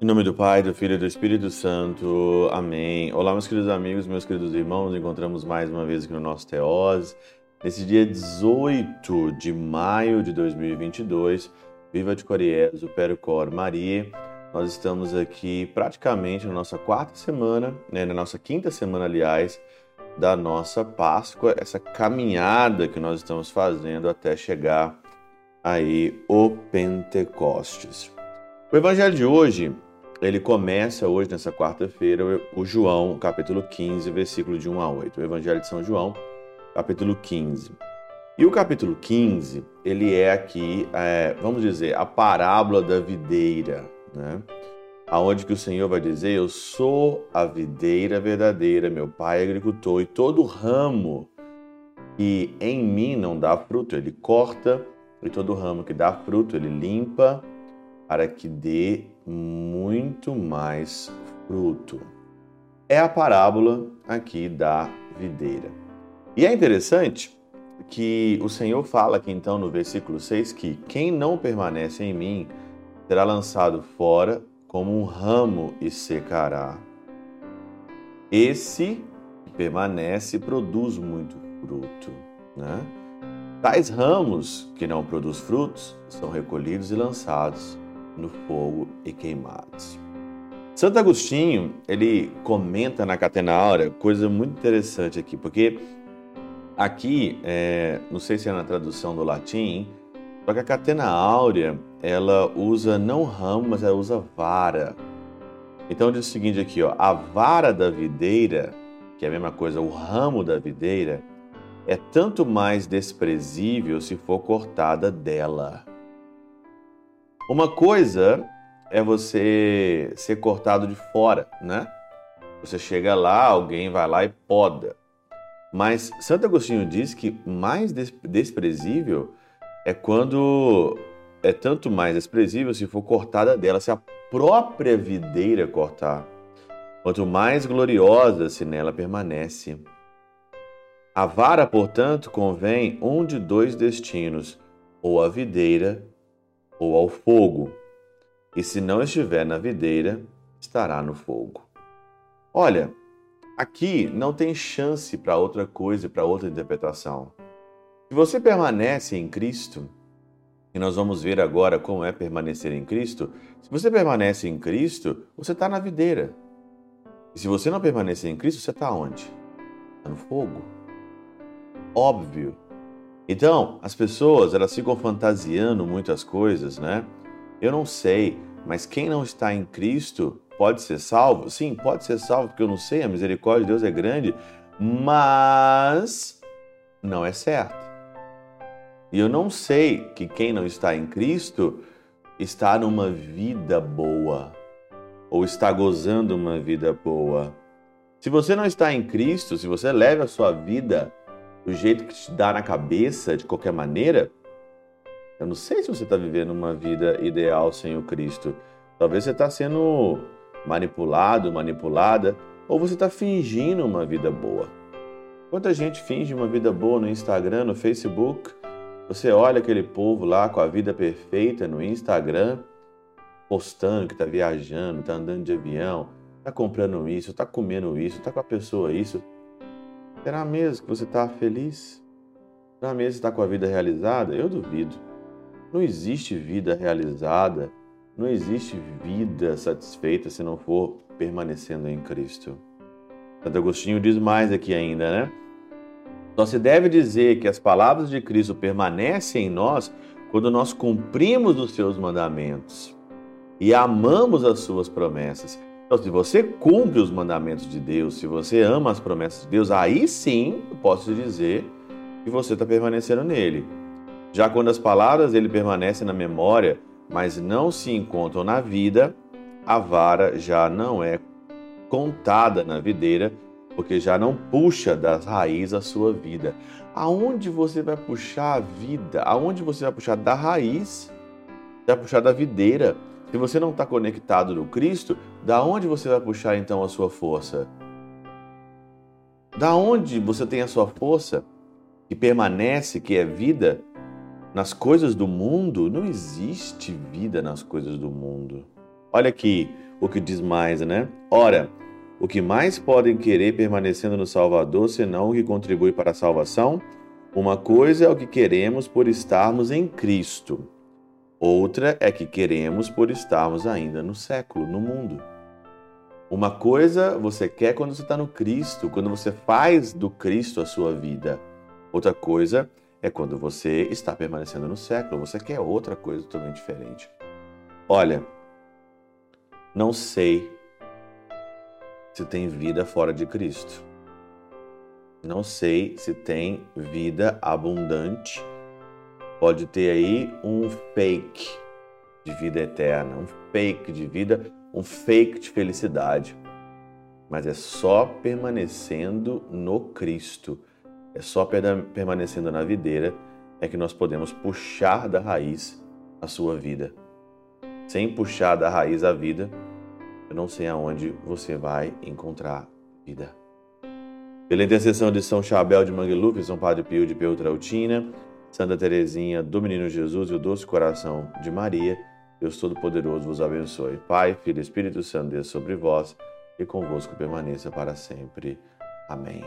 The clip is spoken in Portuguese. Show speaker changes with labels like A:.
A: Em nome do Pai, do Filho e do Espírito Santo. Amém. Olá, meus queridos amigos, meus queridos irmãos. Encontramos mais uma vez aqui no nosso Teose. Nesse dia 18 de maio de 2022, Viva de Coriés, o Percor Maria. Nós estamos aqui praticamente na nossa quarta semana, né, na nossa quinta semana, aliás, da nossa Páscoa, essa caminhada que nós estamos fazendo até chegar aí o Pentecostes. O evangelho de hoje ele começa hoje, nessa quarta-feira, o João, capítulo 15, versículo de 1 a 8. O Evangelho de São João, capítulo 15. E o capítulo 15, ele é aqui, é, vamos dizer, a parábola da videira, né? Aonde que o Senhor vai dizer, eu sou a videira verdadeira, meu pai é agricultor, e todo ramo que em mim não dá fruto, ele corta, e todo ramo que dá fruto, ele limpa, para que dê muito mais fruto. É a parábola aqui da videira. E é interessante que o Senhor fala aqui então no versículo 6 que quem não permanece em mim será lançado fora como um ramo e secará. Esse que permanece produz muito fruto, né? Tais ramos que não produzem frutos são recolhidos e lançados no fogo e queimados. Santo Agostinho, ele comenta na Catena Áurea coisa muito interessante aqui, porque aqui, é, não sei se é na tradução do latim, só que a Catena Áurea, ela usa não ramo, mas ela usa vara. Então diz o seguinte aqui, ó, a vara da videira, que é a mesma coisa, o ramo da videira, é tanto mais desprezível se for cortada dela. Uma coisa é você ser cortado de fora, né? Você chega lá, alguém vai lá e poda. Mas Santo Agostinho diz que mais desprezível é quando é tanto mais desprezível se for cortada dela, se a própria videira cortar. Quanto mais gloriosa se nela permanece. A vara, portanto, convém um de dois destinos, ou a videira ou ao fogo, e se não estiver na videira, estará no fogo. Olha, aqui não tem chance para outra coisa para outra interpretação. Se você permanece em Cristo, e nós vamos ver agora como é permanecer em Cristo, se você permanece em Cristo, você está na videira. E se você não permanecer em Cristo, você está onde? Está no fogo. Óbvio então, as pessoas, elas ficam fantasiando muitas coisas, né? Eu não sei, mas quem não está em Cristo pode ser salvo? Sim, pode ser salvo, porque eu não sei, a misericórdia de Deus é grande, mas não é certo. E eu não sei que quem não está em Cristo está numa vida boa ou está gozando uma vida boa. Se você não está em Cristo, se você leva a sua vida do jeito que te dá na cabeça, de qualquer maneira, eu não sei se você está vivendo uma vida ideal sem o Cristo. Talvez você está sendo manipulado, manipulada, ou você está fingindo uma vida boa. Quanta gente finge uma vida boa no Instagram, no Facebook? Você olha aquele povo lá com a vida perfeita no Instagram, postando que está viajando, está andando de avião, está comprando isso, está comendo isso, está com a pessoa isso. Será mesmo que você está feliz? Será mesmo que está com a vida realizada? Eu duvido. Não existe vida realizada, não existe vida satisfeita se não for permanecendo em Cristo. Santo Agostinho diz mais aqui ainda, né? Só se deve dizer que as palavras de Cristo permanecem em nós quando nós cumprimos os seus mandamentos e amamos as suas promessas. Então, se você cumpre os mandamentos de Deus, se você ama as promessas de Deus, aí sim eu posso dizer que você está permanecendo nele. Já quando as palavras dele permanecem na memória, mas não se encontram na vida, a vara já não é contada na videira, porque já não puxa das raízes a sua vida. Aonde você vai puxar a vida? Aonde você vai puxar da raiz? Vai puxar da videira. Se você não está conectado no Cristo, da onde você vai puxar então a sua força? Da onde você tem a sua força? que permanece, que é vida nas coisas do mundo, não existe vida nas coisas do mundo. Olha aqui o que diz mais, né? Ora, o que mais podem querer permanecendo no Salvador, senão o que contribui para a salvação? Uma coisa é o que queremos por estarmos em Cristo, outra é que queremos por estarmos ainda no século, no mundo. Uma coisa você quer quando você está no Cristo, quando você faz do Cristo a sua vida. Outra coisa é quando você está permanecendo no século, você quer outra coisa totalmente diferente. Olha, não sei se tem vida fora de Cristo. Não sei se tem vida abundante. Pode ter aí um fake de vida eterna, um fake de vida, um fake de felicidade. Mas é só permanecendo no Cristo, é só permanecendo na videira é que nós podemos puxar da raiz a sua vida. Sem puxar da raiz a vida, eu não sei aonde você vai encontrar vida. Pela intercessão de São Chabel de Mangluf, São Padre Pio de Peutrautina, Santa Teresinha do Menino Jesus e o Doce Coração de Maria, Deus Todo-Poderoso vos abençoe. Pai, Filho e Espírito Santo, Deus sobre vós e convosco permaneça para sempre. Amém.